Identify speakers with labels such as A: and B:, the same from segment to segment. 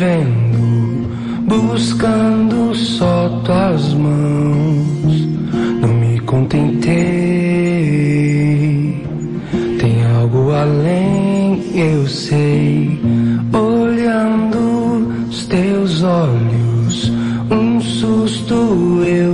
A: vivendo, buscando só tuas mãos. Não me contentei, tem algo além, eu sei. Olhando os teus olhos, um susto eu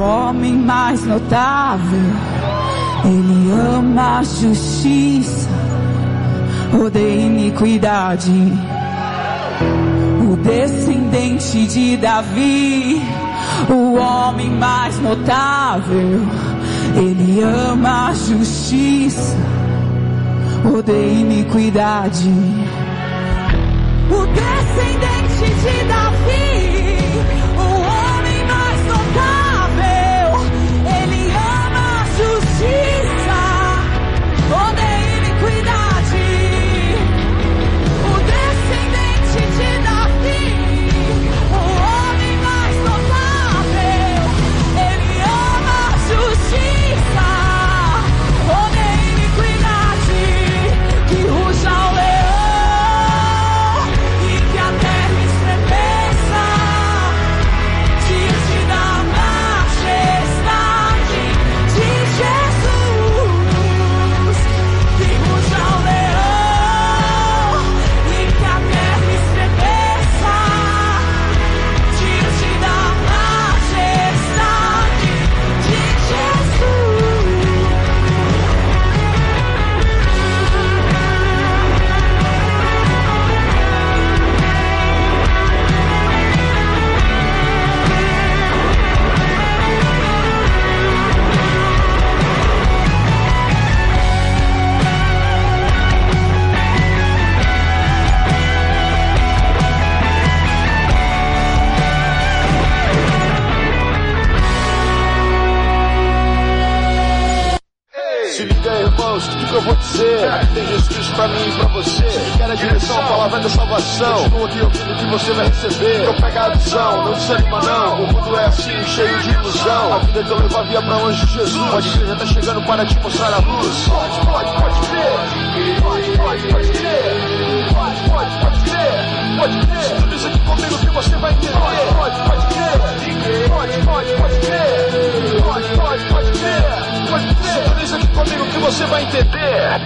B: homem mais notável. Ele ama a justiça, odeia iniquidade. O descendente de Davi, o homem mais notável. Ele ama a justiça, odeia iniquidade. O descendente de Davi,
C: Se liga, irmãos, tudo que eu vou dizer tem Jesus pra mim e pra você. Se quer a direção, a palavra da salvação. Continua aqui ouvindo que você vai receber. Então pega a visão, não desanima não. O mundo é assim, cheio de ilusão. A vida que eu levo via pra longe de Jesus. Pode crer, já tá chegando para te mostrar a luz. Pode, pode, pode crer. Pode, pode, pode crer. Pode, pode, pode crer. Pode crer. Sintoniza aqui comigo que você vai entender. Pode, pode crer. Pode, pode, pode crer. Comigo que você vai entender.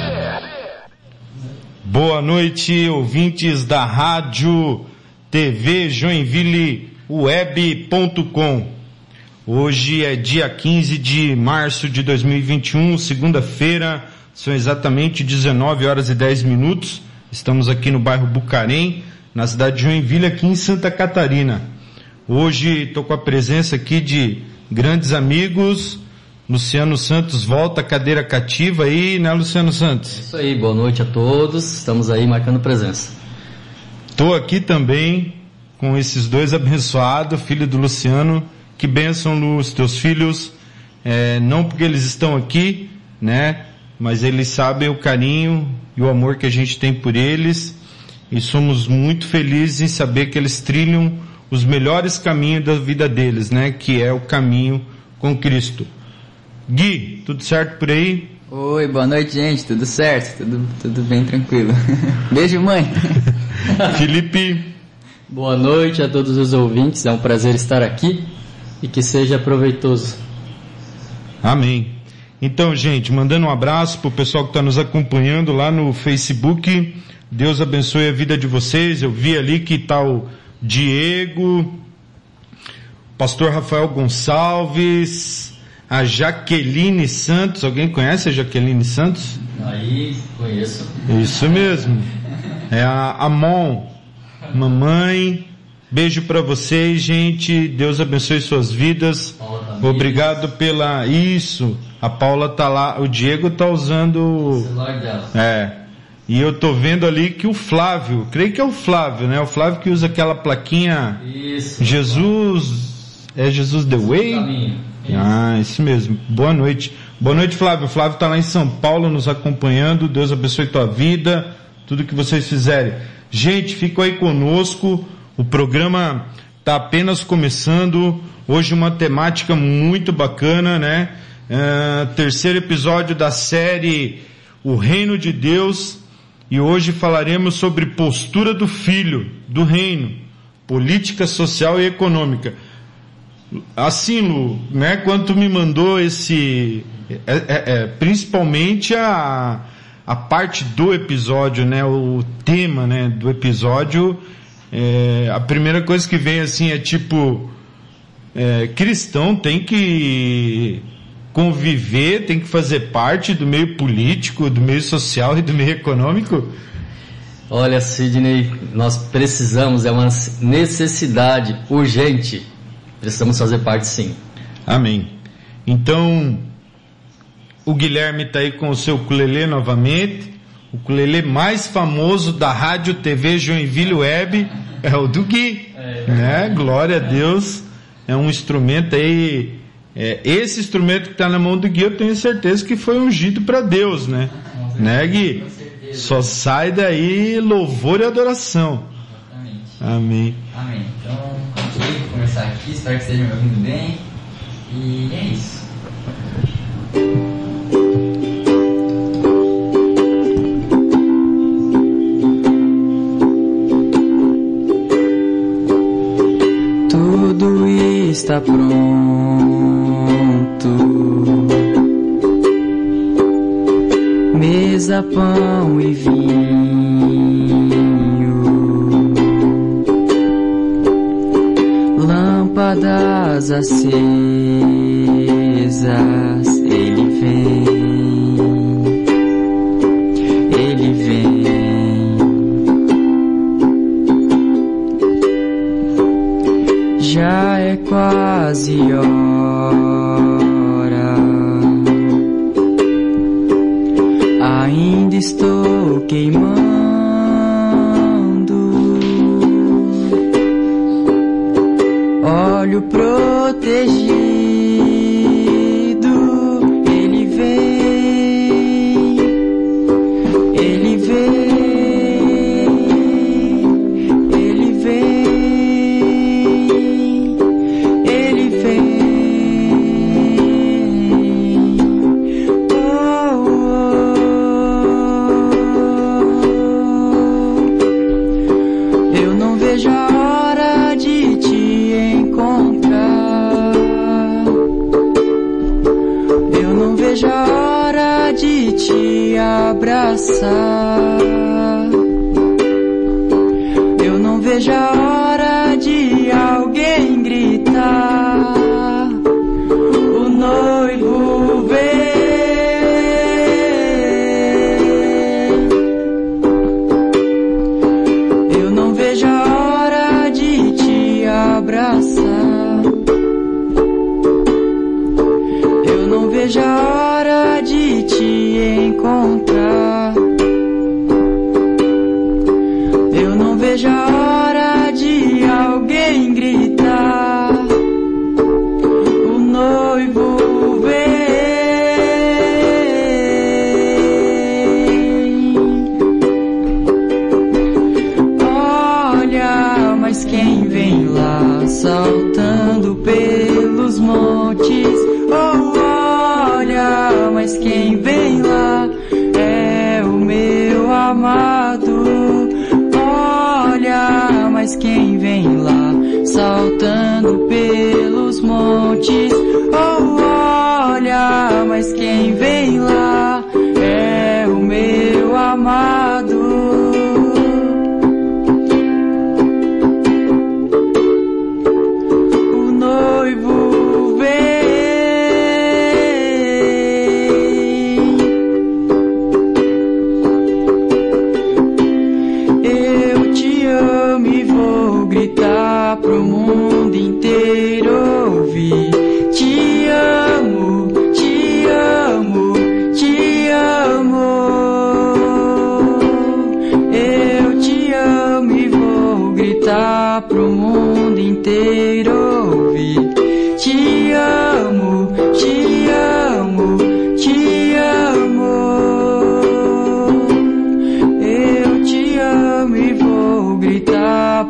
D: Boa noite, ouvintes da rádio TV Joinville Web.com. Hoje é dia 15 de março de 2021, segunda-feira, são exatamente 19 horas e 10 minutos. Estamos aqui no bairro Bucarém, na cidade de Joinville, aqui em Santa Catarina. Hoje estou com a presença aqui de grandes amigos. Luciano Santos volta à cadeira cativa aí, né, Luciano Santos?
E: Isso aí, boa noite a todos. Estamos aí marcando presença.
D: Estou aqui também com esses dois abençoados, filho do Luciano. Que bênção, Lu, os teus filhos. É, não porque eles estão aqui, né? Mas eles sabem o carinho e o amor que a gente tem por eles. E somos muito felizes em saber que eles trilham os melhores caminhos da vida deles, né? Que é o caminho com Cristo. Gui, tudo certo por aí?
E: Oi, boa noite, gente. Tudo certo? Tudo, tudo bem tranquilo. Beijo, mãe.
D: Felipe,
F: Boa noite a todos os ouvintes, é um prazer estar aqui e que seja proveitoso.
D: Amém. Então, gente, mandando um abraço pro pessoal que está nos acompanhando lá no Facebook. Deus abençoe a vida de vocês. Eu vi ali que tá o Diego, Pastor Rafael Gonçalves, a Jaqueline Santos. Alguém conhece a Jaqueline Santos?
F: Aí, conheço.
D: Isso mesmo. É a Amon, mamãe. Beijo para vocês, gente. Deus abençoe suas vidas. Obrigado pela isso. A Paula tá lá, o Diego tá usando
F: O celular dela.
D: é. E eu tô vendo ali que o Flávio, creio que é o Flávio, né? O Flávio que usa aquela plaquinha
F: Isso.
D: Jesus é Jesus the way? Ah, isso mesmo. Boa noite. Boa noite, Flávio. Flávio está lá em São Paulo nos acompanhando. Deus abençoe tua vida, tudo que vocês fizerem. Gente, fica aí conosco. O programa está apenas começando. Hoje uma temática muito bacana, né? Ah, terceiro episódio da série O Reino de Deus. E hoje falaremos sobre postura do filho, do reino, política social e econômica. Assim, Lu, né, quando tu me mandou esse, é, é, é, principalmente a, a parte do episódio, né, o tema, né, do episódio, é, a primeira coisa que vem assim é tipo, é, cristão tem que conviver, tem que fazer parte do meio político, do meio social e do meio econômico?
F: Olha, Sidney, nós precisamos, é uma necessidade urgente. Precisamos fazer parte sim.
D: Amém. Então, o Guilherme está aí com o seu ukulele novamente. O ukulele mais famoso da Rádio TV Joinville Web é o do Gui. né? Glória a Deus. É um instrumento aí. é, esse instrumento que está na mão do Gui, eu tenho certeza que foi ungido para Deus, né? Né, Gui? Só sai daí louvor e adoração.
E: Exatamente.
D: Amém.
E: Amém. Então, começar aqui, espero que estejam me ouvindo bem. E é isso. Tudo está pronto. Mesa, pão e vinho. Lâmpadas acesas, ele vem. Ele vem. Já é quase hora. Ainda estou queimando. Protegido. Ele sun.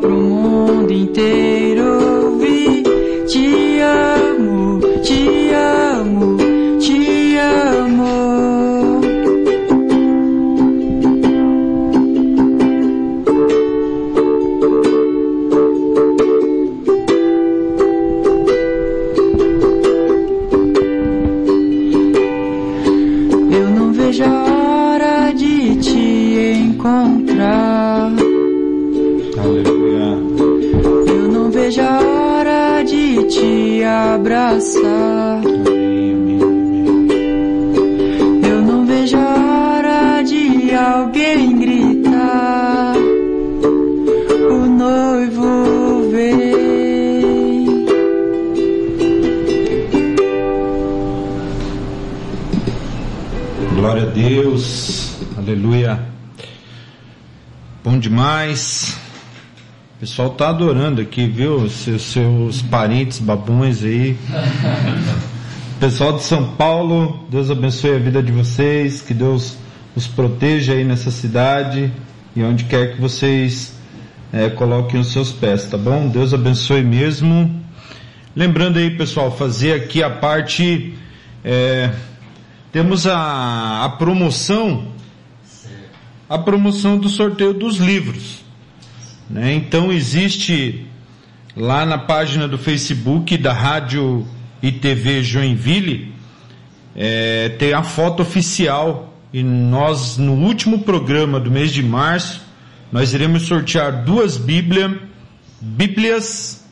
E: Pro mundo inteiro
D: pessoal tá adorando aqui, viu? Seus, seus parentes babões aí. Pessoal de São Paulo, Deus abençoe a vida de vocês, que Deus os proteja aí nessa cidade e onde quer que vocês eh, coloquem os seus pés, tá bom? Deus abençoe mesmo. Lembrando aí, pessoal, fazer aqui a parte. eh, temos a, a promoção, a promoção do sorteio dos livros. Né? Então existe lá na página do Facebook da Rádio e TV Joinville, é, tem a foto oficial e nós no último programa do mês de março nós iremos sortear duas Bíblia, Bíblias,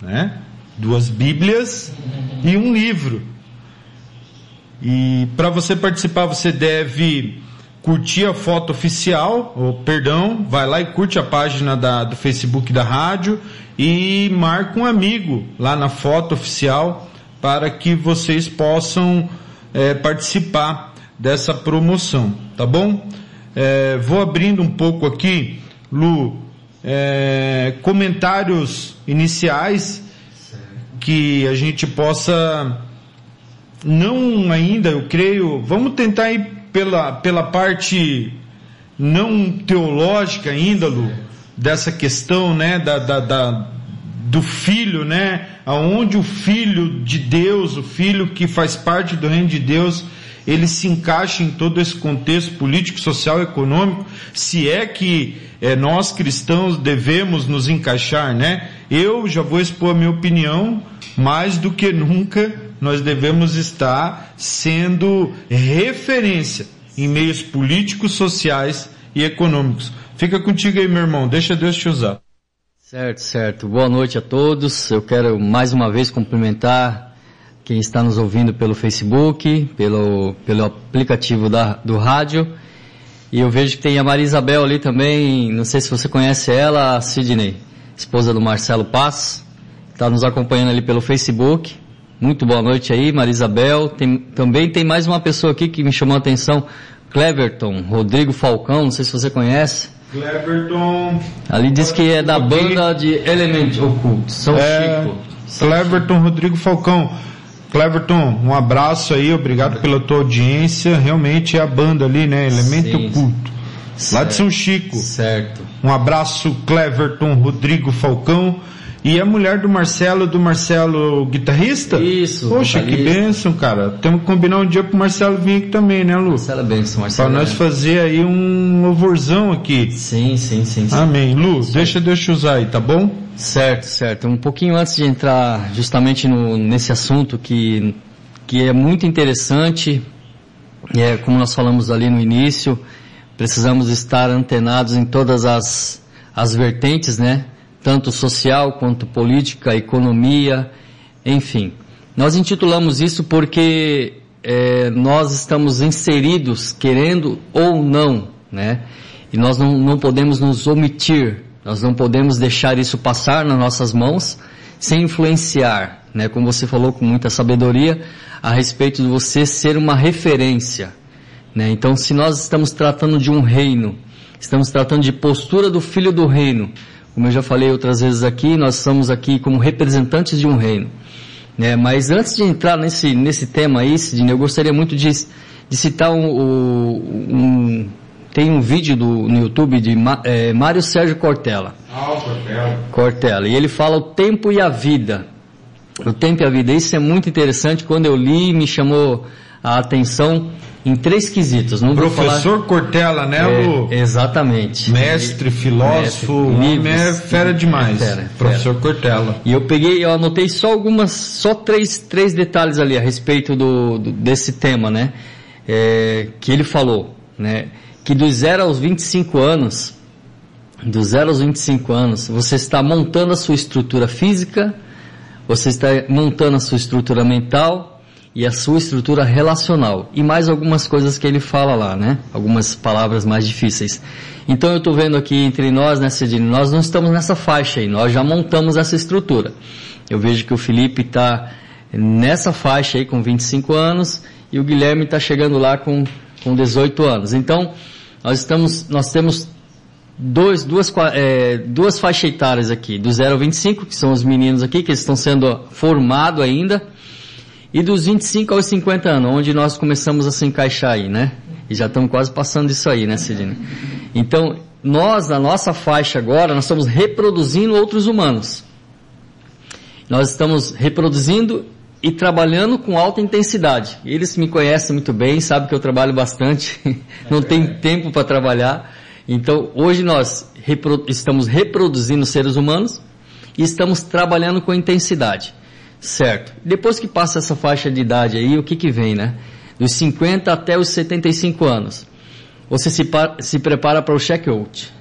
D: né? Duas Bíblias e um livro. E para você participar, você deve curtir a foto oficial, ou perdão, vai lá e curte a página da, do Facebook da rádio e marca um amigo lá na foto oficial para que vocês possam eh, participar dessa promoção, tá bom? Eh, vou abrindo um pouco aqui, Lu, eh, comentários iniciais que a gente possa não ainda, eu creio, vamos tentar ir pela, pela parte não teológica ainda, Lu, dessa questão, né, da, da, da- do filho, né, aonde o filho de Deus, o filho que faz parte do reino de Deus, ele se encaixa em todo esse contexto político, social, econômico, se é que eh, nós cristãos devemos nos encaixar, né? Eu já vou expor a minha opinião, mais do que nunca nós devemos estar sendo referência em meios políticos, sociais e econômicos. Fica contigo aí, meu irmão, deixa Deus te usar.
F: Certo, certo. Boa noite a todos. Eu quero mais uma vez cumprimentar quem está nos ouvindo pelo Facebook, pelo, pelo aplicativo da, do rádio. E eu vejo que tem a Maria Isabel ali também, não sei se você conhece ela, a Sidney, esposa do Marcelo Paz, está nos acompanhando ali pelo Facebook. Muito boa noite aí, Maria Isabel. Tem- também tem mais uma pessoa aqui que me chamou a atenção, Cleverton, Rodrigo Falcão, não sei se você conhece.
D: Cleverton.
F: Ali diz que é da banda de Element Occult, São
D: É,
F: Chico.
D: Cleverton Rodrigo Falcão. Cleverton, um abraço aí, obrigado pela tua audiência. Realmente é a banda ali, né? Elemento
F: Sim.
D: Oculto. Lá de São Chico.
F: Certo.
D: Um abraço, Cleverton Rodrigo Falcão. E a mulher do Marcelo, do Marcelo guitarrista?
F: Isso,
D: Poxa, que bênção, cara. Temos que combinar um dia pro Marcelo vir aqui também, né, Lu?
F: Marcela Benção,
D: Pra
F: Marcela
D: nós
F: Benção.
D: fazer aí um louvorzão aqui.
F: Sim, sim, sim. sim.
D: Amém. Lu, deixa Deus te usar aí, tá bom?
F: Certo, certo. Um pouquinho antes de entrar justamente no, nesse assunto que, que é muito interessante, é, como nós falamos ali no início, precisamos estar antenados em todas as, as vertentes, né? Tanto social quanto política, economia, enfim. Nós intitulamos isso porque é, nós estamos inseridos, querendo ou não, né? E nós não, não podemos nos omitir, nós não podemos deixar isso passar nas nossas mãos sem influenciar, né? Como você falou com muita sabedoria a respeito de você ser uma referência, né? Então, se nós estamos tratando de um reino, estamos tratando de postura do filho do reino, como eu já falei outras vezes aqui, nós estamos aqui como representantes de um reino. Né? Mas antes de entrar nesse, nesse tema aí, Sidney, eu gostaria muito de, de citar um, um- Tem um vídeo do, no YouTube de eh, Mário Sérgio Cortella. Cortella. E ele fala o tempo e a vida. O tempo e a vida. Isso é muito interessante. Quando eu li, me chamou a atenção em três quesitos. Não vou falar-
D: Professor Cortella, né?
F: É, exatamente.
D: Mestre, filósofo,
F: Mestre,
D: é fera demais.
F: É fera, é
D: Professor Cortella.
F: E eu peguei, eu anotei só algumas, só três, três detalhes ali a respeito do, do- desse tema, né? É, que ele falou, né? Que dos 0 aos 25 anos, dos 0 aos 25 anos, você está montando a sua estrutura física, você está montando a sua estrutura mental e a sua estrutura relacional. E mais algumas coisas que ele fala lá, né? Algumas palavras mais difíceis. Então eu estou vendo aqui entre nós, né, Cidine, nós não estamos nessa faixa aí, nós já montamos essa estrutura. Eu vejo que o Felipe está nessa faixa aí com 25 anos e o Guilherme está chegando lá com, com 18 anos. Então, nós estamos, nós temos dois, duas, é, duas faixas etárias aqui, do 0 ao 25, que são os meninos aqui, que estão sendo formados ainda, e dos 25 aos 50 anos, onde nós começamos a se encaixar aí, né? E já estamos quase passando isso aí, né, Sidney? Então, nós, na nossa faixa agora, nós estamos reproduzindo outros humanos. Nós estamos reproduzindo e trabalhando com alta intensidade. Eles me conhecem muito bem, sabem que eu trabalho bastante, não tem tempo para trabalhar. Então, hoje nós estamos reproduzindo seres humanos e estamos trabalhando com intensidade. Certo. Depois que passa essa faixa de idade aí, o que que vem, né? Dos 50 até os 75 anos. Você se, se prepara para o check-out.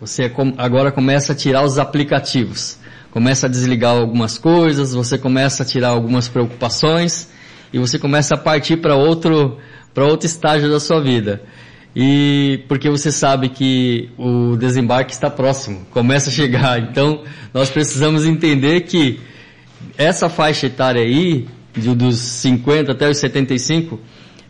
F: Você agora começa a tirar os aplicativos começa a desligar algumas coisas, você começa a tirar algumas preocupações e você começa a partir para outro para outro estágio da sua vida. E porque você sabe que o desembarque está próximo, começa a chegar. Então, nós precisamos entender que essa faixa etária aí, de, dos 50 até os 75,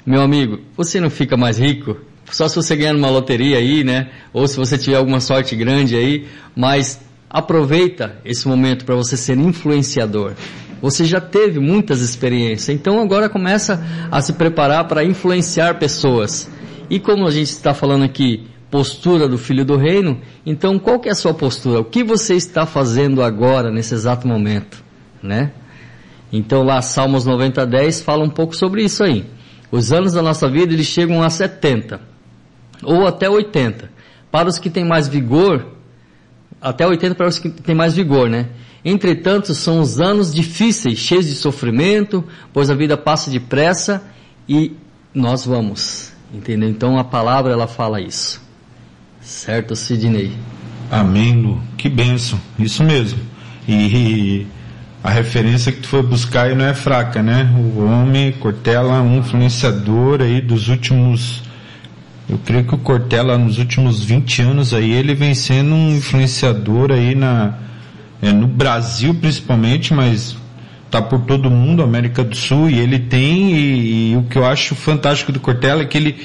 F: meu amigo, você não fica mais rico, só se você ganhar numa loteria aí, né? Ou se você tiver alguma sorte grande aí, mas aproveita esse momento para você ser influenciador. Você já teve muitas experiências, então agora começa a se preparar para influenciar pessoas. E como a gente está falando aqui, postura do filho do reino, então qual que é a sua postura? O que você está fazendo agora, nesse exato momento? Né? Então lá, Salmos 90, 10 fala um pouco sobre isso aí. Os anos da nossa vida, eles chegam a 70, ou até 80. Para os que têm mais vigor, até 80 para os que têm mais vigor, né? Entretanto, são os anos difíceis, cheios de sofrimento, pois a vida passa depressa e nós vamos, entendeu? Então a palavra ela fala isso. Certo, Sidney?
D: Amém, Lu. Que benção. Isso mesmo. E a referência que tu foi buscar aí não é fraca, né? O homem, Cortella, um influenciador aí dos últimos eu creio que o Cortella nos últimos 20 anos aí ele vem sendo um influenciador aí na é, no Brasil principalmente, mas tá por todo mundo, América do Sul e ele tem e, e o que eu acho fantástico do Cortella é que ele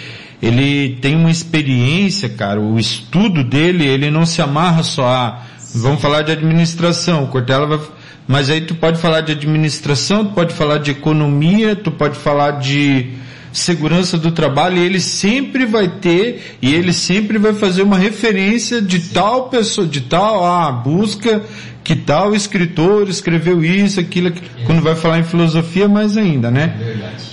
D: ele tem uma experiência, cara, o estudo dele, ele não se amarra só a vamos falar de administração, o Cortella vai mas aí tu pode falar de administração, tu pode falar de economia, tu pode falar de segurança do trabalho, e ele sempre vai ter, e ele sempre vai fazer uma referência de tal pessoa, de tal, ah, busca que tal escritor escreveu isso, aquilo, aquilo. quando vai falar em filosofia, mais ainda, né?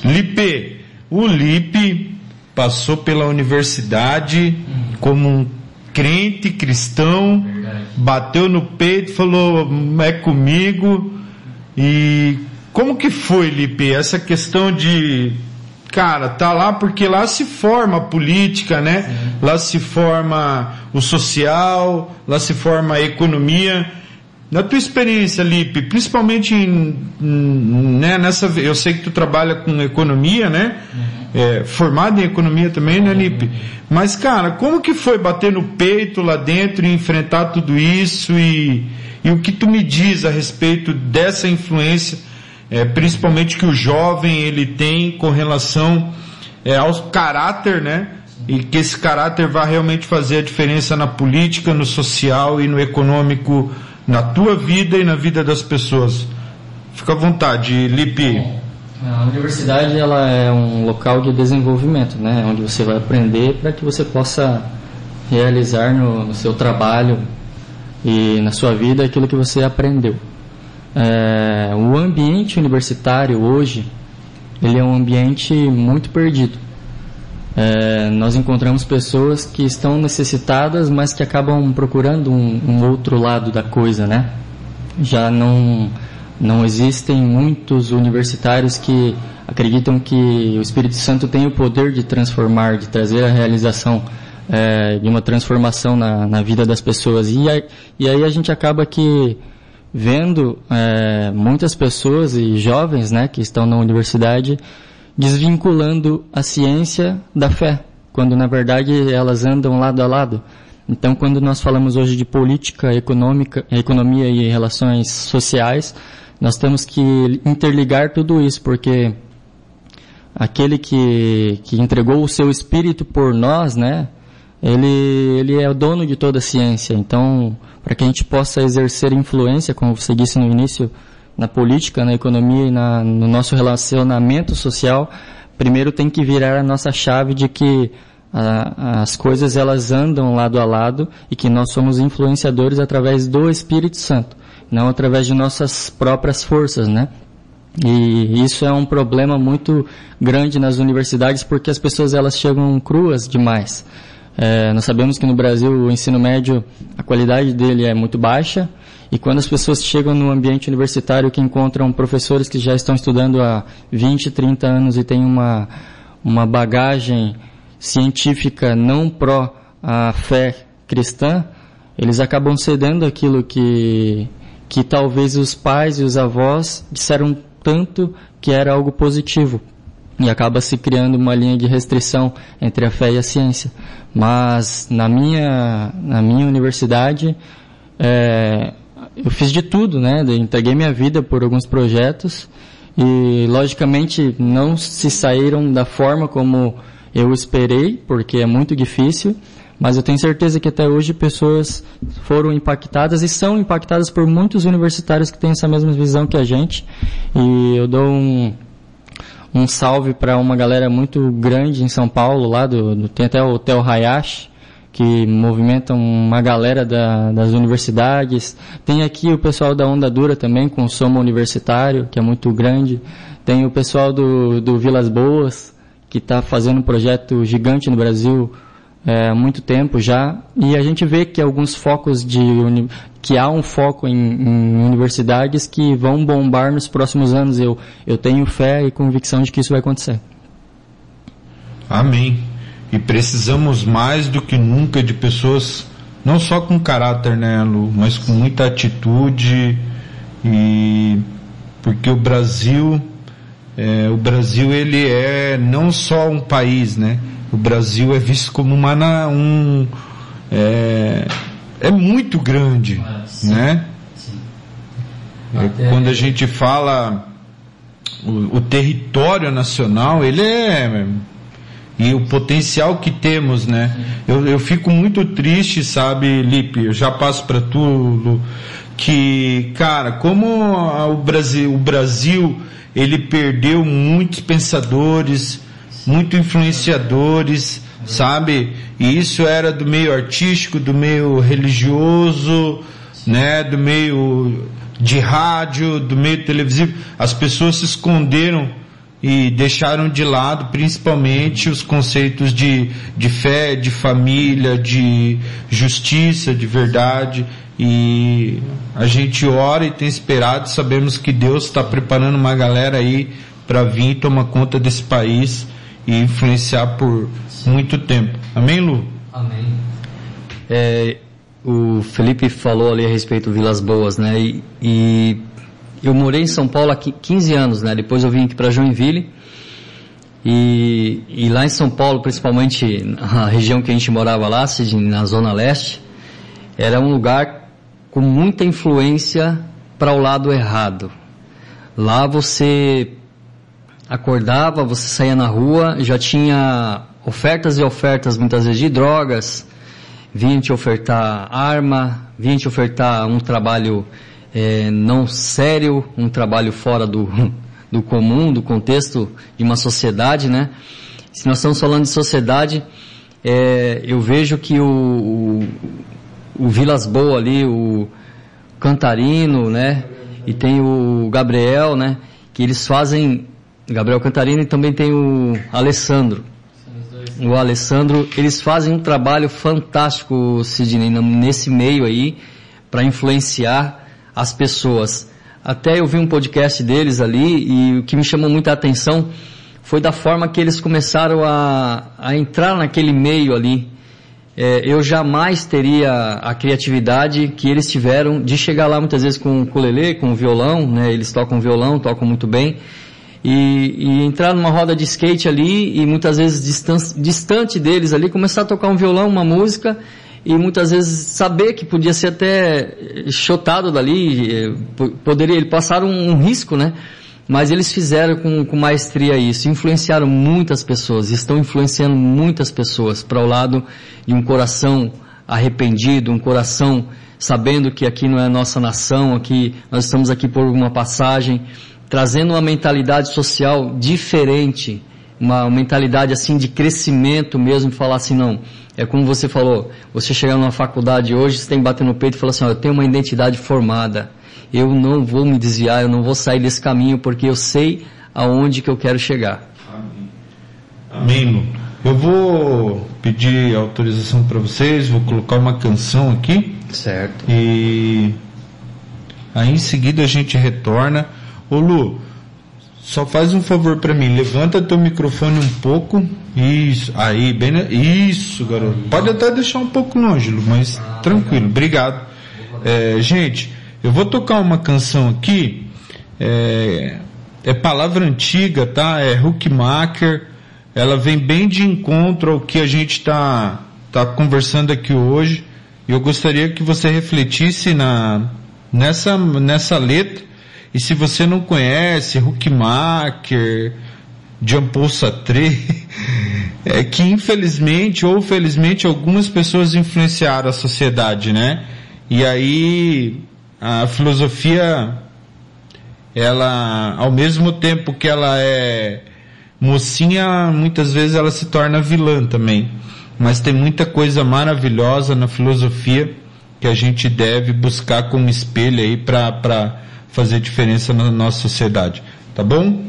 D: Lipe, o Lipe passou pela universidade como um crente cristão, bateu no peito, falou, é comigo, e como que foi, Lipe, essa questão de cara, tá lá porque lá se forma a política, né? Sim. Lá se forma o social, lá se forma a economia. Na tua experiência, Lipe, principalmente em, né, nessa, eu sei que tu trabalha com economia, né? Uhum. É, formado em economia também, né, Lipe? Mas, cara, como que foi bater no peito lá dentro e enfrentar tudo isso e, e o que tu me diz a respeito dessa influência é, principalmente que o jovem ele tem com relação é, ao caráter, né? E que esse caráter vai realmente fazer a diferença na política, no social e no econômico, na tua vida e na vida das pessoas. Fica à vontade, Lipe.
G: A universidade ela é um local de desenvolvimento, né? Onde você vai aprender para que você possa realizar no, no seu trabalho e na sua vida aquilo que você aprendeu. É, o ambiente universitário hoje ele é um ambiente muito perdido. É, nós encontramos pessoas que estão necessitadas, mas que acabam procurando um, um, outro lado da coisa, né? Já não não existem muitos universitários que acreditam que o Espírito Santo tem o poder de transformar, de trazer a realização é, de uma transformação na, na vida das pessoas. E, aí, e aí a gente acaba que vendo é, muitas pessoas e jovens né, que estão na universidade desvinculando a ciência da fé, quando na verdade elas andam lado a lado. Então, quando nós falamos hoje de política econômica, economia e relações sociais, nós temos que interligar tudo isso, porque aquele que, que entregou o seu espírito por nós, né, ele, ele é o dono de toda a ciência. Então, para que a gente possa exercer influência, como você disse no início, na política, na economia e na, no nosso relacionamento social, primeiro tem que virar a nossa chave de que a, as coisas elas andam lado a lado e que nós somos influenciadores através do Espírito Santo, não através de nossas próprias forças, né? E isso é um problema muito grande nas universidades porque as pessoas elas chegam cruas demais. É, nós sabemos que no Brasil o ensino médio, a qualidade dele é muito baixa, e quando as pessoas chegam no ambiente universitário que encontram professores que já estão estudando há 20, 30 anos e têm uma, uma bagagem científica não pró a fé cristã, eles acabam cedendo aquilo que, que talvez os pais e os avós disseram tanto que era algo positivo. E acaba se criando uma linha de restrição entre a fé e a ciência. Mas na minha, na minha universidade, é, eu fiz de tudo, né? Entreguei minha vida por alguns projetos e, logicamente, não se saíram da forma como eu esperei, porque é muito difícil, mas eu tenho certeza que até hoje pessoas foram impactadas e são impactadas por muitos universitários que têm essa mesma visão que a gente. E eu dou um, um salve para uma galera muito grande em São Paulo, lá do, do tem até o Hotel Hayashi, que movimentam uma galera da, das universidades. Tem aqui o pessoal da Onda Dura também, com o Soma Universitário, que é muito grande. Tem o pessoal do, do Vilas Boas, que está fazendo um projeto gigante no Brasil é, há muito tempo já. E a gente vê que alguns focos de que há um foco em, em, universidades que vão bombar nos próximos anos. Eu, eu tenho fé e convicção de que isso vai acontecer.
D: Amém. E precisamos mais do que nunca de pessoas, não só com caráter, né, Lu, mas com muita atitude e porque o Brasil, é, o Brasil ele é não só um país, né? O Brasil é visto como uma um é, é muito grande, ah, sim, né? Sim. É, quando a gente fala o, o território nacional, ele é e o potencial que temos, né? Eu, eu fico muito triste, sabe, Lipe? Eu já passo para tu, que, cara, como o Brasil, o Brasil, ele perdeu muitos pensadores, muitos influenciadores, sabe? E isso era do meio artístico, do meio religioso, né? Do meio de rádio, do meio televisivo. As pessoas se esconderam e deixaram de lado principalmente os conceitos de, de fé, de família, de justiça, de verdade. E a gente ora e tem esperado, sabemos que Deus está preparando uma galera aí para vir tomar conta desse país e influenciar por muito tempo. Amém, Lu?
F: Amém. É, o Felipe falou ali a respeito de Vilas Boas, né? E, e eu morei em São Paulo há 15 anos, né? Depois eu vim aqui para Joinville. E, e, lá em São Paulo, principalmente a região que a gente morava lá, na Zona Leste, era um lugar com muita influência para o lado errado. Lá você acordava, você saía na rua, já tinha ofertas e ofertas muitas vezes de drogas, vinha te ofertar arma, vinha te ofertar um trabalho é, não sério, um trabalho fora do, do comum, do contexto de uma sociedade, né? Se nós estamos falando de sociedade, é, eu vejo que o, o, o Vilas Boa ali, o Cantarino, né? E tem o Gabriel, né? Que eles fazem, Gabriel Cantarino e também tem o Alessandro. O Alessandro, eles fazem um trabalho fantástico, Sidney, nesse meio aí, para influenciar as pessoas. Até eu vi um podcast deles ali e o que me chamou muita atenção foi da forma que eles começaram a, a entrar naquele meio ali. é, eu jamais teria a criatividade que eles tiveram de chegar lá muitas vezes com o ukulele, com o violão, né? Eles tocam violão, tocam muito bem. E, e entrar numa roda de skate ali e muitas vezes distan distante deles ali, começar a tocar um violão, uma música e muitas vezes saber que podia ser até chotado dali, eh, poderia, ele passar um, um risco, né? Mas eles fizeram com, com maestria isso, influenciaram muitas pessoas, estão influenciando muitas pessoas para o lado de um coração arrependido, um coração sabendo que aqui não é nossa nação, aqui nós estamos aqui por uma passagem, trazendo uma mentalidade social diferente, uma mentalidade assim de crescimento mesmo, falar assim, não, é como você falou, você chegar numa faculdade hoje, você tem que bater no peito e falar assim, ó, eu tenho uma identidade formada, eu não vou me desviar, eu não vou sair desse caminho porque eu sei aonde que eu quero chegar.
D: Amém. Eu vou pedir autorização para vocês, vou colocar uma canção aqui.
F: Certo.
D: E aí em seguida a gente retorna. Ô Lu, só faz um favor para mim, levanta teu microfone um pouco. Isso, aí, bem, na- isso, garoto. Pode até deixar um pouco longe, Lu, mas tranquilo, obrigado. É, gente, eu vou tocar uma canção aqui, é, é palavra antiga, tá? É Huckmacher. Ela vem bem de encontro ao que a gente está tá conversando aqui hoje. E eu gostaria que você refletisse na, nessa, nessa letra. E se você não conhece Huckmacher, Jean Paul Sartre, é que infelizmente ou felizmente algumas pessoas influenciaram a sociedade, né? E aí a filosofia ela ao mesmo tempo que ela é mocinha, muitas vezes ela se torna vilã também. Mas tem muita coisa maravilhosa na filosofia que a gente deve buscar como espelho aí para fazer diferença na nossa sociedade. Tá bom?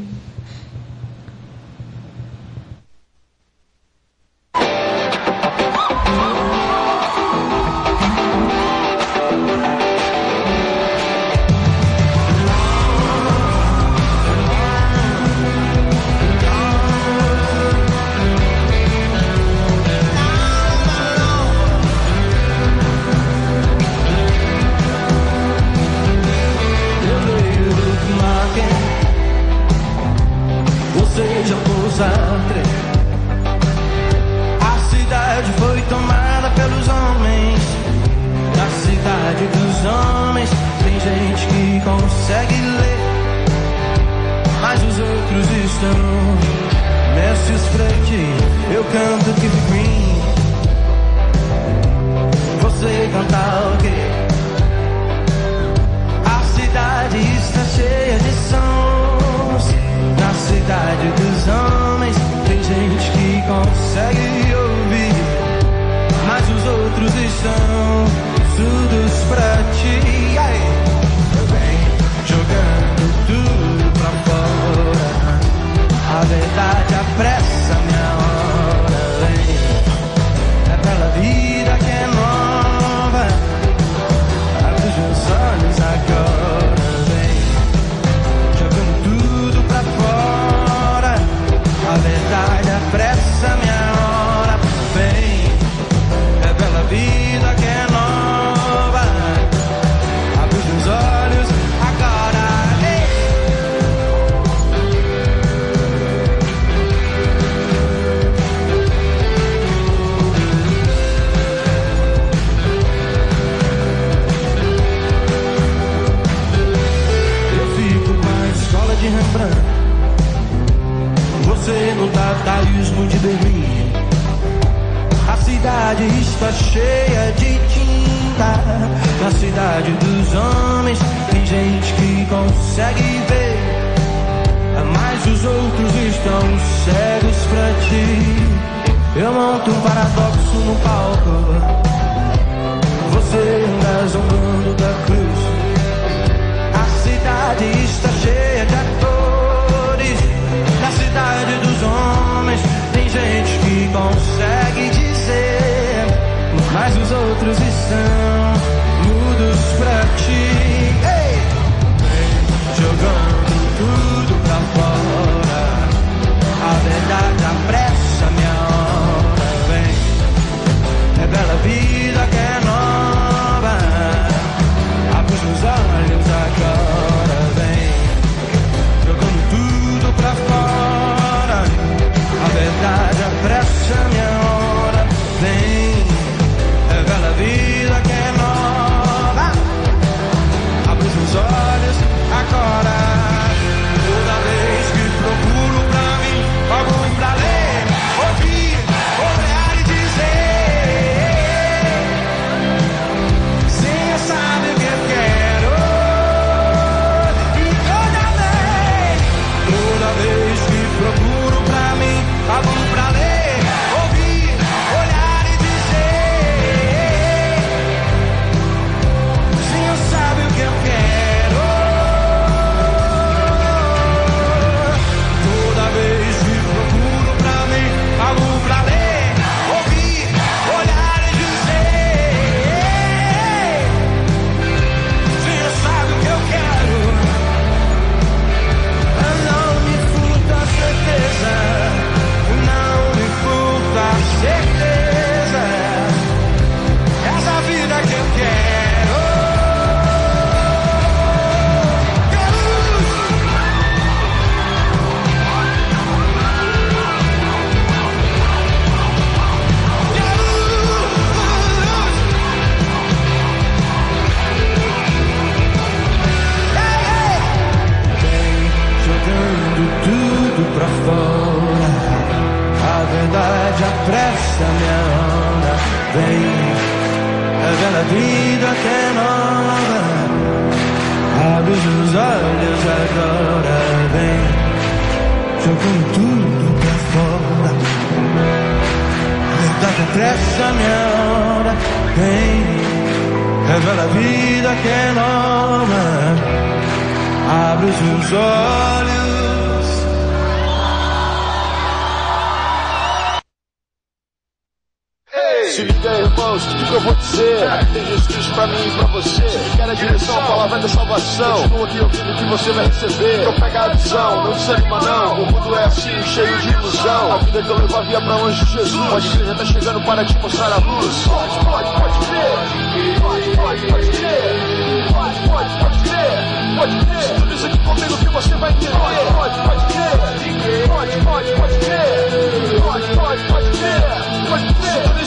C: Se liga, irmãos, tudo que eu vou dizer tem Jesus Cristo pra mim e pra você. Quer a direção, a palavra da salvação. Continua aqui ouvindo que você vai receber. Então pega a visão, não desanima não. O mundo é assim, cheio de ilusão. A vida que eu levo havia pra longe de Jesus. Pode crer, já tá chegando para te mostrar a luz. Pode, pode, pode crer. Pode, pode, pode crer. Pode, pode, pode crer. Pode crer. Sintoniza aqui comigo que você vai entender. Pode, pode crer. Pode, pode, pode crer. Pode, pode, pode crer.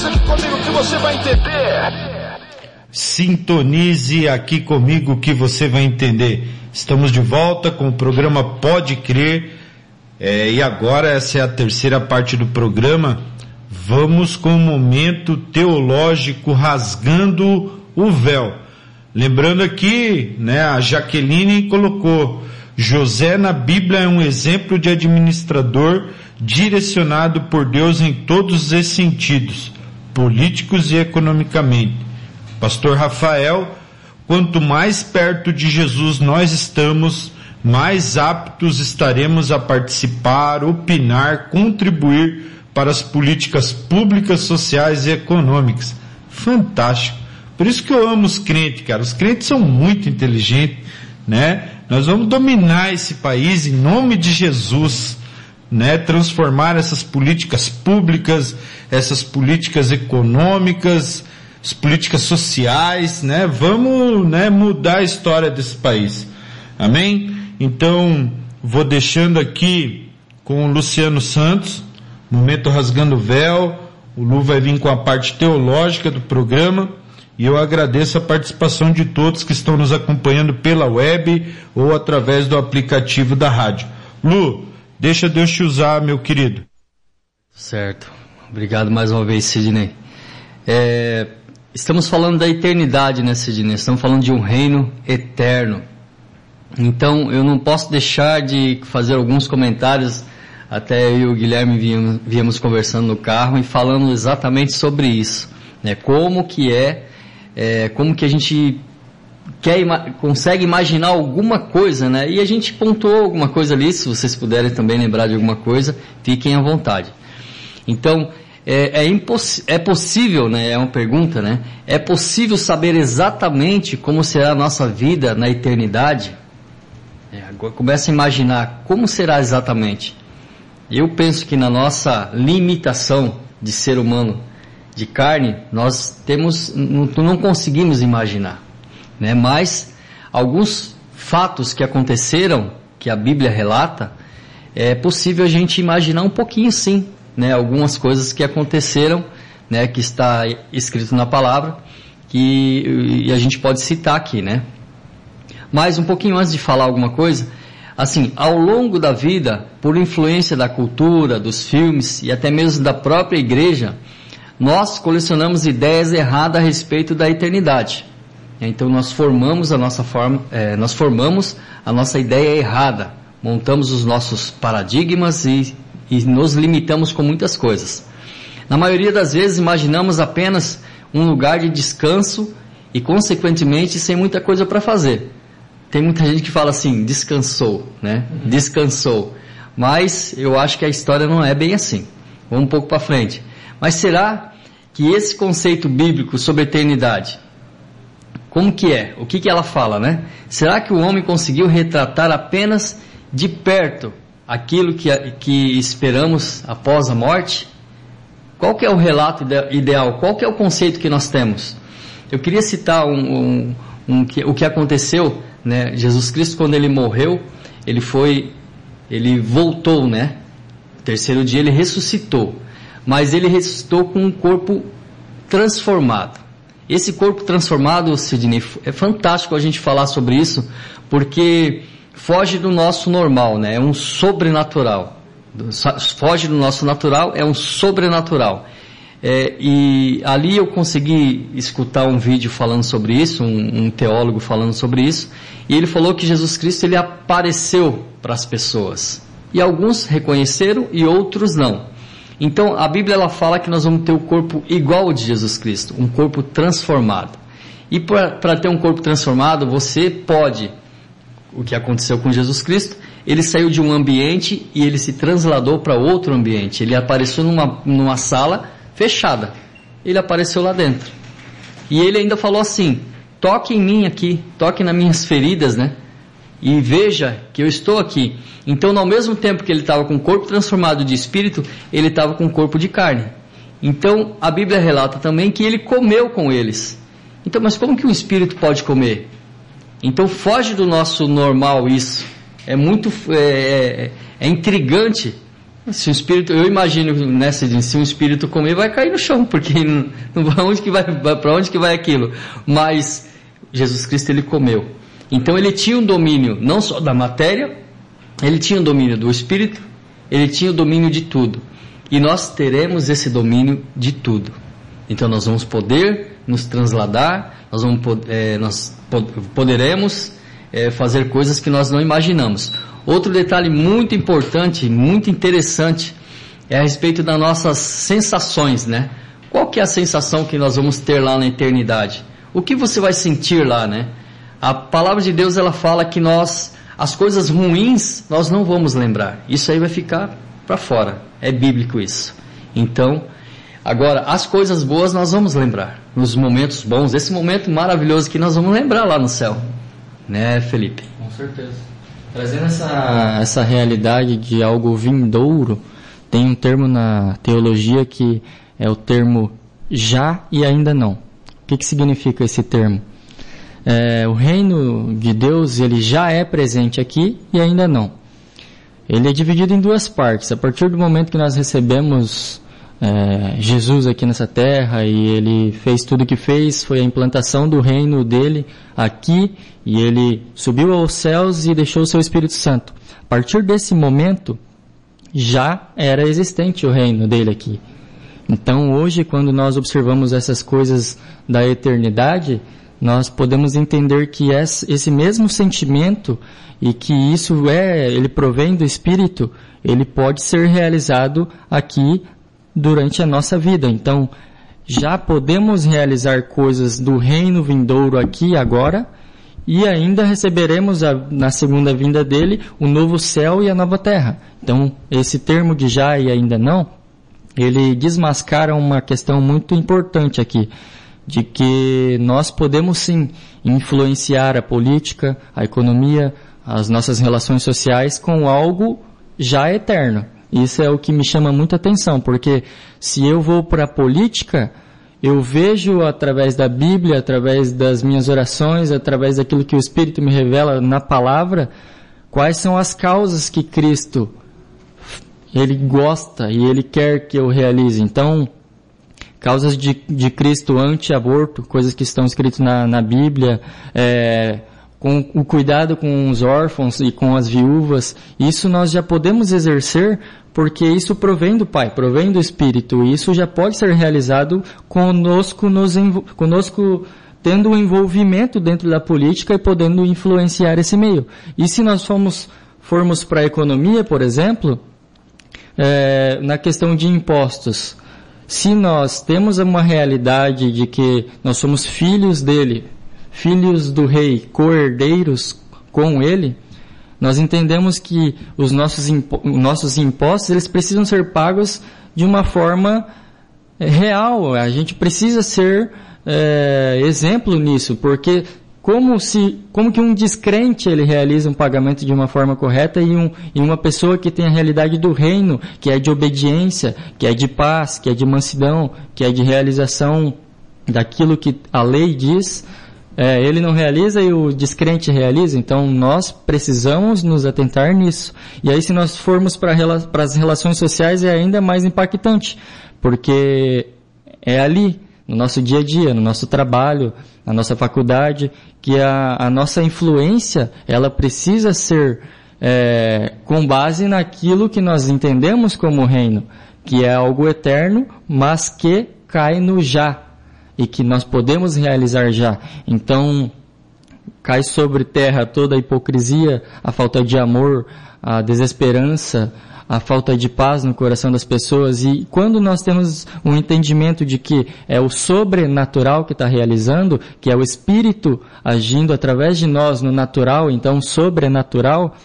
C: Sintoniza aqui comigo que você vai entender.
D: Sintonize aqui comigo que você vai entender. Estamos de volta com o programa Pode Crer. É, e agora essa é a terceira parte do programa. Vamos com o momento teológico rasgando o véu. Lembrando aqui, né, a Jaqueline colocou, José na Bíblia é um exemplo de administrador direcionado por Deus em todos esses sentidos, políticos e economicamente. Pastor Rafael, quanto mais perto de Jesus nós estamos, mais aptos estaremos a participar, opinar, contribuir para as políticas públicas, sociais e econômicas. Fantástico. Por isso que eu amo os crentes, cara. Os crentes são muito inteligentes, né? Nós vamos dominar esse país em nome de Jesus, né? Transformar essas políticas públicas, essas políticas econômicas, as políticas sociais, né? Vamos, né, mudar a história desse país. Amém? Então, vou deixando aqui com o Luciano Santos, momento rasgando o véu. O Lu vai vir com a parte teológica do programa e eu agradeço a participação de todos que estão nos acompanhando pela web ou através do aplicativo da rádio. Lu, deixa Deus te usar, meu querido.
F: Certo. Obrigado mais uma vez, Sidney. É, estamos falando da eternidade, né, Sidney? Estamos falando de um reino eterno. Então, eu não posso deixar de fazer alguns comentários. Até eu e o Guilherme viemos, viemos conversando no carro e falando exatamente sobre isso. Né? Como que é, é como que a gente quer, consegue imaginar alguma coisa, né? E a gente pontuou alguma coisa ali, se vocês puderem também lembrar de alguma coisa, fiquem à vontade. Então, é, é, é possível, né? É uma pergunta, né? É possível saber exatamente como será a nossa vida na eternidade? É, agora começa a imaginar como será exatamente. Eu penso que na nossa limitação de ser humano, de carne, nós temos, não, não conseguimos imaginar, né? Mas alguns fatos que aconteceram, que a Bíblia relata, é possível a gente imaginar um pouquinho sim, né? Algumas coisas que aconteceram, né? Que está escrito na palavra, que e a gente pode citar aqui, né? Mas um pouquinho antes de falar alguma coisa, assim, ao longo da vida, por influência da cultura, dos filmes e até mesmo da própria igreja, nós colecionamos ideias erradas a respeito da eternidade. Então nós formamos a nossa forma, eh, nós formamos a nossa ideia errada, montamos os nossos paradigmas e, e nos limitamos com muitas coisas. Na maioria das vezes imaginamos apenas um lugar de descanso e consequentemente sem muita coisa para fazer. Tem muita gente que fala assim, descansou, né? Descansou. Mas eu acho que a história não é bem assim. Vamos um pouco para frente. Mas será que esse conceito bíblico sobre eternidade, como que é? O que que ela fala, né? Será que o homem conseguiu retratar apenas de perto aquilo que, que esperamos após a morte? Qual que é o relato ide- ideal? Qual que é o conceito que nós temos? Eu queria citar um, um, um que- o que aconteceu, né? Jesus Cristo quando ele morreu, ele foi, ele voltou, né? No terceiro dia ele ressuscitou, mas ele ressuscitou com um corpo transformado. Esse corpo transformado, Sidney, é fantástico a gente falar sobre isso, porque foge do nosso normal, né? É um sobrenatural. Foge do nosso natural, é um sobrenatural. É, e ali eu consegui escutar um vídeo falando sobre isso, um, um teólogo falando sobre isso, e ele falou que Jesus Cristo ele apareceu para as pessoas. E alguns reconheceram e outros não. Então a Bíblia ela fala que nós vamos ter o corpo igual ao de Jesus Cristo, um corpo transformado. E para ter um corpo transformado, você pode, o que aconteceu com Jesus Cristo, ele saiu de um ambiente e ele se transladou para outro ambiente. Ele apareceu numa, numa sala fechada. Ele apareceu lá dentro. E ele ainda falou assim: toque em mim aqui, toque nas minhas feridas, né? E veja que eu estou aqui. Então, ao mesmo tempo que ele estava com o corpo transformado de espírito, ele estava com o corpo de carne. Então, a Bíblia relata também que ele comeu com eles. Então, mas como que um espírito pode comer? Então foge do nosso normal isso. É muito é, é, é intrigante. Se o espírito, eu imagino nessa né, se um espírito comer vai cair no chão, porque não onde que vai, para onde que vai aquilo? Mas Jesus Cristo ele comeu. Então ele tinha um domínio não só da matéria, ele tinha o um domínio do espírito, ele tinha o um domínio de tudo. E nós teremos esse domínio de tudo. Então nós vamos poder nos transladar, nós, vamos, é, nós poderemos é, fazer coisas que nós não imaginamos. Outro detalhe muito importante, muito interessante, é a respeito das nossas sensações, né? Qual que é a sensação que nós vamos ter lá na eternidade? O que você vai sentir lá, né? A palavra de Deus ela fala que nós as coisas ruins nós não vamos lembrar. Isso aí vai ficar para fora. É bíblico isso. Então, Agora, as coisas boas nós vamos lembrar, nos momentos bons, esse momento maravilhoso que nós vamos lembrar lá no céu. Né, Felipe?
G: Com certeza. Trazendo essa, essa realidade de algo vindouro, tem um termo na teologia que é o termo já e ainda não. O que, que significa esse termo? É, o reino de Deus ele já é presente aqui e ainda não. Ele é dividido em duas partes. A partir do momento que nós recebemos é, Jesus aqui nessa terra e ele fez tudo o que fez, foi a implantação do reino dele aqui e ele subiu aos céus e deixou o seu Espírito Santo. A partir desse momento, já era existente o reino dele aqui. Então hoje, quando nós observamos essas coisas da eternidade, nós podemos entender que esse mesmo sentimento e que isso é, ele provém do Espírito, ele pode ser realizado aqui durante a nossa vida. Então, já podemos realizar coisas do reino vindouro aqui e agora, e ainda receberemos a, na segunda vinda dele o novo céu e a nova terra. Então, esse termo de já e ainda não, ele desmascara uma questão muito importante aqui, de que nós podemos sim influenciar a política, a economia, as nossas relações sociais com algo já eterno. Isso é o que me chama muita atenção, porque se eu vou para a política, eu vejo através da Bíblia, através das minhas orações, através daquilo que o Espírito me revela na palavra, quais são as causas que Cristo ele gosta e ele quer que eu realize. Então, causas de, de Cristo anti-aborto, coisas que estão escritas na, na Bíblia, é, com o cuidado com os órfãos e com as viúvas, isso nós já podemos exercer porque isso provém do Pai, provém do Espírito, e isso já pode ser realizado conosco, nos, conosco tendo um envolvimento dentro da política e podendo influenciar esse meio. E se nós formos, formos para a economia, por exemplo, é, na questão de impostos, se nós temos uma realidade de que nós somos filhos dele, filhos do rei, co-herdeiros com ele, nós entendemos que os nossos, impo nossos impostos eles precisam ser pagos de uma forma eh, real. A gente precisa ser é, exemplo nisso, porque como se como que um descrente ele realiza um pagamento de uma forma correta e, um, e uma pessoa que tem a realidade do reino, que é de obediência, que é de paz, que é de mansidão, que é de realização daquilo que a lei diz, é, ele não realiza e o descrente realiza, então nós precisamos nos atentar nisso. E aí, se nós formos para as relações sociais, é ainda mais impactante, porque é ali, no nosso dia a dia, no nosso trabalho, na nossa faculdade, que a, a nossa influência ela precisa ser é, com base naquilo que nós entendemos como reino. que é algo eterno, mas que cai no já e que nós podemos realizar já. Então, cai sobre terra toda a hipocrisia, a falta de amor, a desesperança, a falta de paz no coração das pessoas. E quando nós temos um entendimento de que é o sobrenatural que está realizando, que é o Espírito agindo através de nós no natural, então sobrenatural,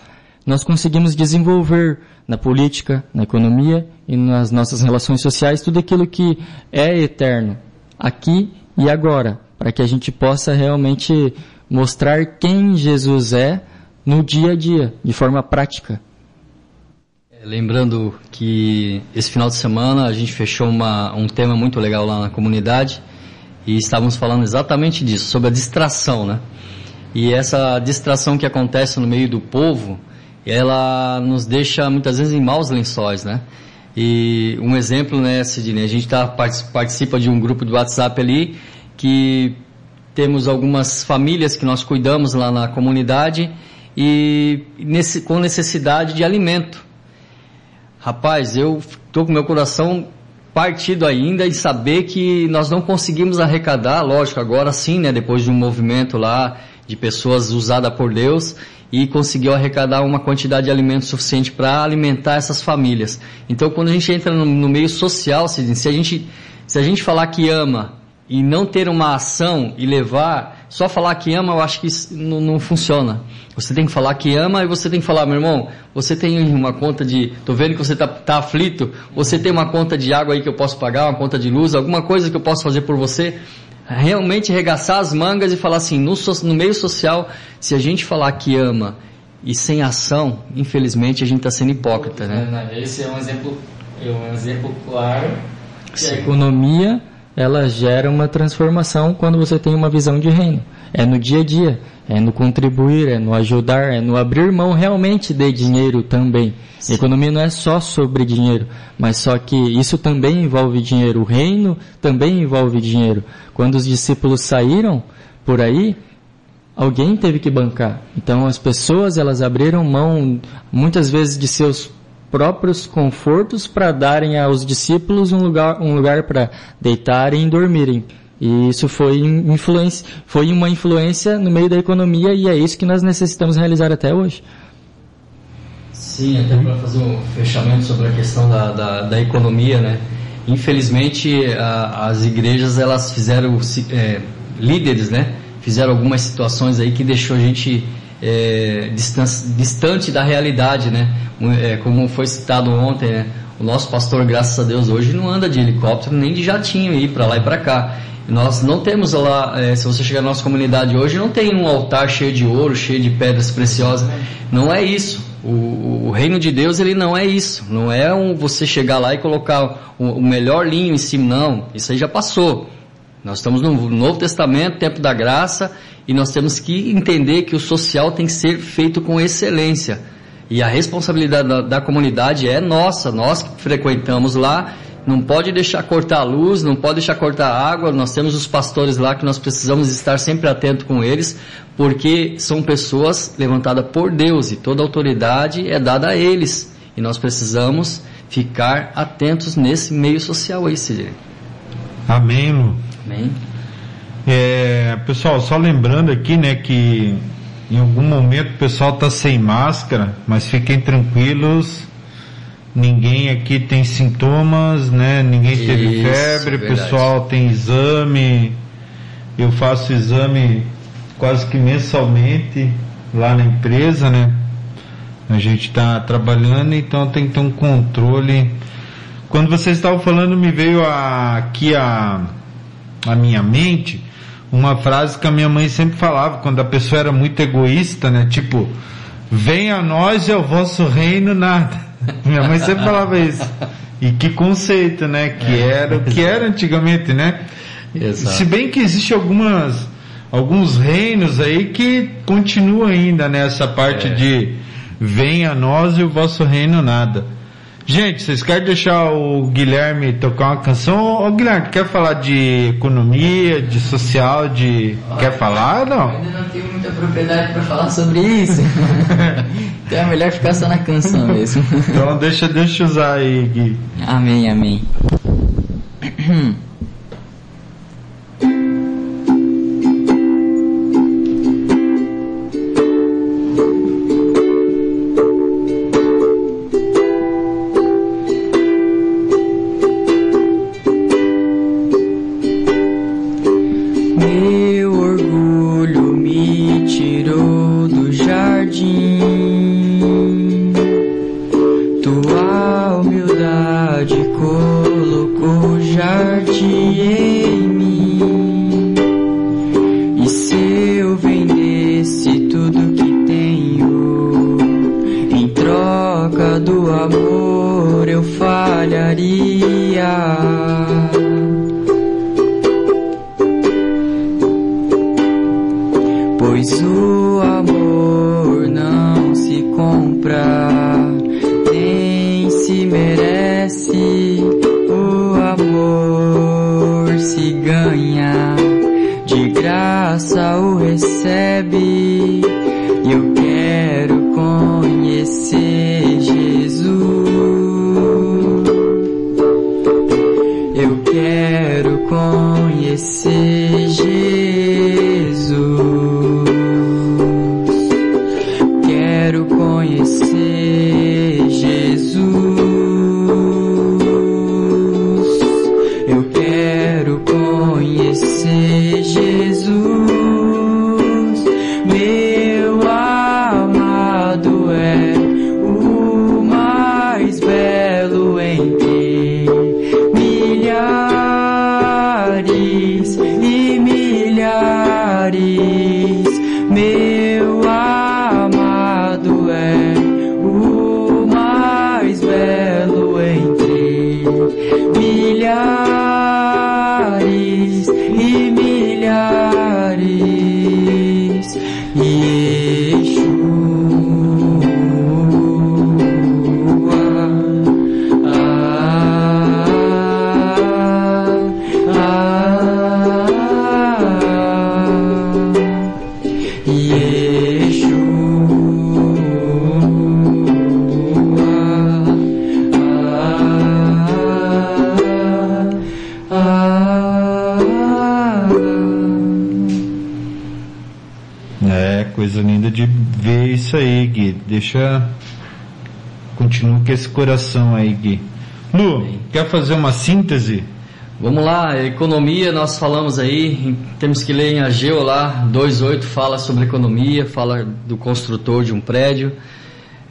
G: nós conseguimos desenvolver na política, na economia e nas nossas relações sociais tudo aquilo que é eterno, aqui e agora, para que a gente possa realmente mostrar quem Jesus é no dia a dia, de forma prática.
F: É, lembrando que esse final de semana a gente fechou uma, um tema muito legal lá na comunidade e estávamos falando exatamente disso, sobre a distração, né? E essa distração que acontece no meio do povo, ela nos deixa muitas vezes em maus lençóis, né? E um exemplo, né, Sidney, a gente tá, participa de um grupo de WhatsApp ali que temos algumas famílias que nós cuidamos lá na comunidade e nesse, com necessidade de alimento. Rapaz, eu estou com meu coração partido ainda em saber que nós não conseguimos arrecadar, lógico, agora sim, né, depois de um movimento lá de pessoas usadas por Deus e conseguiu arrecadar uma quantidade de alimento suficiente para alimentar essas famílias. Então, quando a gente entra no, no meio social, se a gente se a gente falar que ama e não ter uma ação e levar, só falar que ama, eu acho que não, não, funciona. Você tem que falar que ama e você tem que falar, meu irmão, você tem uma conta de, tô vendo que você tá, tá aflito, você tem uma conta de água aí que eu posso pagar, uma conta de luz, alguma coisa que eu posso fazer por você. Realmente regaçar as mangas e falar assim, no, no meio social, se a gente falar que ama e sem ação, infelizmente a gente está sendo hipócrita, né?
G: Esse é um exemplo, é um exemplo claro a economia ela gera uma transformação quando você tem uma visão de reino. É no dia a dia, é no contribuir, é no ajudar, é no abrir mão realmente de dinheiro também. Sim. Economia não é só sobre dinheiro, mas só que isso também envolve dinheiro. O reino também envolve dinheiro. Quando os discípulos saíram por aí, alguém teve que bancar. Então as pessoas elas abriram mão muitas vezes de seus próprios confortos para darem aos discípulos um lugar, um lugar para deitarem e dormirem. E isso foi, influência, foi uma influência no meio da economia e é isso que nós necessitamos realizar até hoje.
F: Sim, até para fazer um fechamento sobre a questão da, da, da economia, né? Infelizmente, a, as igrejas elas fizeram é, líderes, né? Fizeram algumas situações aí que deixou a gente é, distante, distante da realidade, né? É, como foi citado ontem, né? O nosso pastor, graças a Deus, hoje não anda de helicóptero nem de jatinho aí para lá e para cá. Nós não temos lá, é, se você chegar na nossa comunidade hoje, não tem um altar cheio de ouro, cheio de pedras preciosas. Não é isso. O, o reino de Deus ele não é isso. Não é um, você chegar lá e colocar o, o melhor linho em cima, não. Isso aí já passou. Nós estamos no Novo Testamento, tempo da graça, e nós temos que entender que o social tem que ser feito com excelência. E a responsabilidade da, da comunidade é nossa, nós que frequentamos lá, não pode deixar cortar a luz, não pode deixar cortar a água. Nós temos os pastores lá que nós precisamos estar sempre atento com eles, porque são pessoas levantadas por Deus e toda autoridade é dada a eles. E nós precisamos ficar atentos nesse meio social aí, Sidney.
D: Amém, Lu.
F: Amém.
D: É, pessoal, só lembrando aqui, né, que em algum momento o pessoal está sem máscara, mas fiquem tranquilos, ninguém aqui tem sintomas, né? Ninguém teve
F: Isso,
D: febre, o
F: verdade.
D: pessoal tem exame. Eu faço exame quase que mensalmente lá na empresa, né? A gente está trabalhando, então tem que ter um controle. Quando vocês estavam falando, me veio a, aqui a, a minha mente uma frase que a minha mãe sempre falava quando a pessoa era muito egoísta, né? Tipo, venha a nós e ao vosso reino nada. Minha mãe sempre falava isso. E que conceito, né? Que
F: É,
D: era o que era antigamente, né?
F: Exato.
D: Se bem que existe algumas alguns reinos aí que continuam ainda nessa parte
F: É.
D: de venha a nós e o vosso reino nada. Gente, vocês querem deixar o Guilherme tocar uma canção? Ô Guilherme, quer falar de economia, de social, de. Quer falar ou não?
E: ainda não tenho muita propriedade para falar sobre isso. então é melhor ficar só na canção mesmo.
D: Então deixa, deixa eu usar aí, Gui.
E: Amém, amém.
D: É, coisa linda de ver isso aí, Gui. Deixa. Continua com esse coração aí, Gui. Lu, quer fazer uma síntese?
E: Vamos lá, economia, nós falamos aí, temos que ler em Ageu lá, 2.8 fala sobre economia, fala do construtor de um prédio.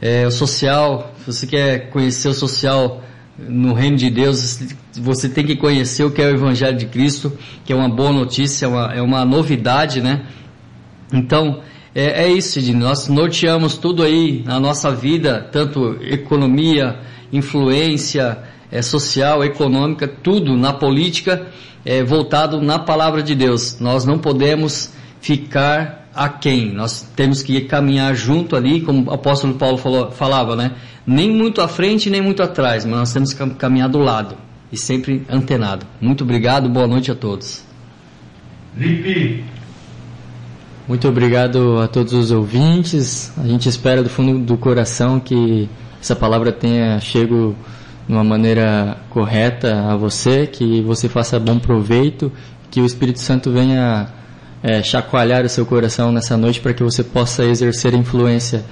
E: É, o social, se você quer conhecer o social no reino de Deus, você tem que conhecer o que é o Evangelho de Cristo, que é uma boa notícia, é uma, é uma novidade, né? Então, é, é isso, Edinho. Nós norteamos tudo aí na nossa vida, tanto economia, influência é, social, econômica, tudo na política, é, voltado na palavra de Deus. Nós não podemos ficar aquém. Nós temos que caminhar junto ali, como o apóstolo Paulo falou, falava, né? Nem muito à frente, nem muito atrás, mas nós temos que cam- caminhar do lado e sempre antenado. Muito obrigado, boa noite a todos.
D: Lipe.
G: Muito obrigado a todos os ouvintes. A gente espera do fundo do coração que essa palavra tenha chego de uma maneira correta a você, que você faça bom proveito, que o Espírito Santo venha é, chacoalhar o seu coração nessa noite para que você possa exercer influência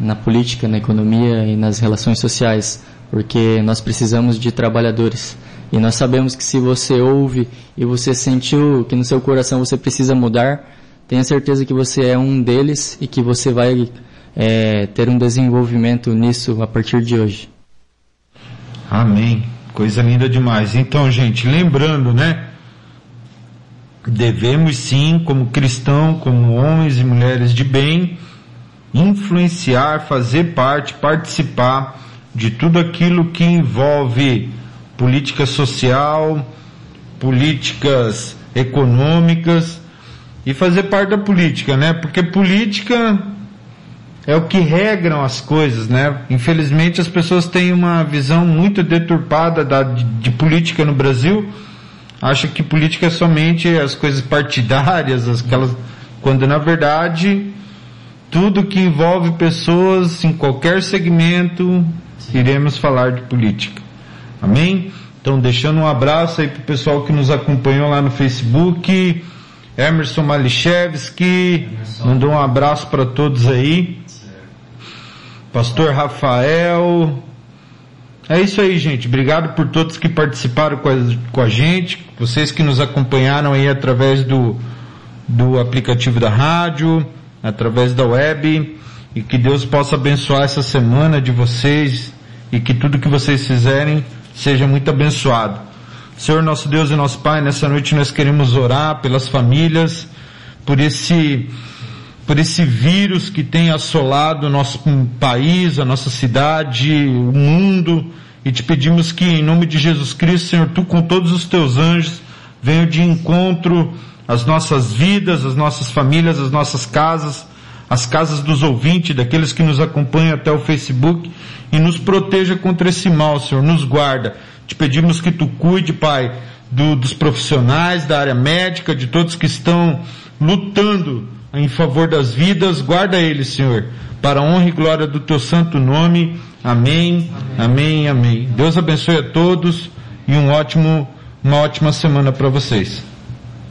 G: na política, na economia e nas relações sociais, porque nós precisamos de trabalhadores. E nós sabemos que se você ouve e você sentiu que no seu coração você precisa mudar, tenha certeza que você é um deles e que você vai é, ter um desenvolvimento nisso a partir de hoje.
D: Amém. Coisa linda demais. Então, gente, lembrando, né? Devemos sim, como cristão, como homens e mulheres de bem, influenciar, fazer parte, participar de tudo aquilo que envolve política social, políticas econômicas e fazer parte da política, né? Porque política é o que regram as coisas, né? Infelizmente as pessoas têm uma visão muito deturpada da, de, de política no Brasil. Acham que política é somente as coisas partidárias, aquelas, quando na verdade tudo que envolve pessoas em qualquer segmento, iremos falar de política. Amém? Então deixando um abraço aí pro pessoal que nos acompanhou lá no Facebook. Emerson Malichevski, mandou um abraço para todos aí. Pastor Rafael. É isso aí, gente. Obrigado por todos que participaram com a, com a gente, vocês que nos acompanharam aí através do, do aplicativo da rádio, através da web, e que Deus possa abençoar essa semana de vocês e que tudo que vocês fizerem seja muito abençoado. Senhor nosso Deus e nosso Pai, nessa noite nós queremos orar pelas famílias, por esse por esse vírus que tem assolado o nosso país, a nossa cidade, o mundo, e te pedimos que em nome de Jesus Cristo, Senhor, tu com todos os teus anjos, venha de encontro às nossas vidas, às nossas famílias, às nossas casas, às casas dos ouvintes, daqueles que nos acompanham até o Facebook, e nos proteja contra esse mal, Senhor, nos guarda. Te pedimos que tu cuide, Pai, do, dos profissionais da área médica, de todos que estão lutando em favor das vidas, guarda eles, Senhor, para a honra e glória do teu santo nome. Amém, amém, amém. amém. Deus abençoe a todos e um ótimo, uma ótima semana para vocês.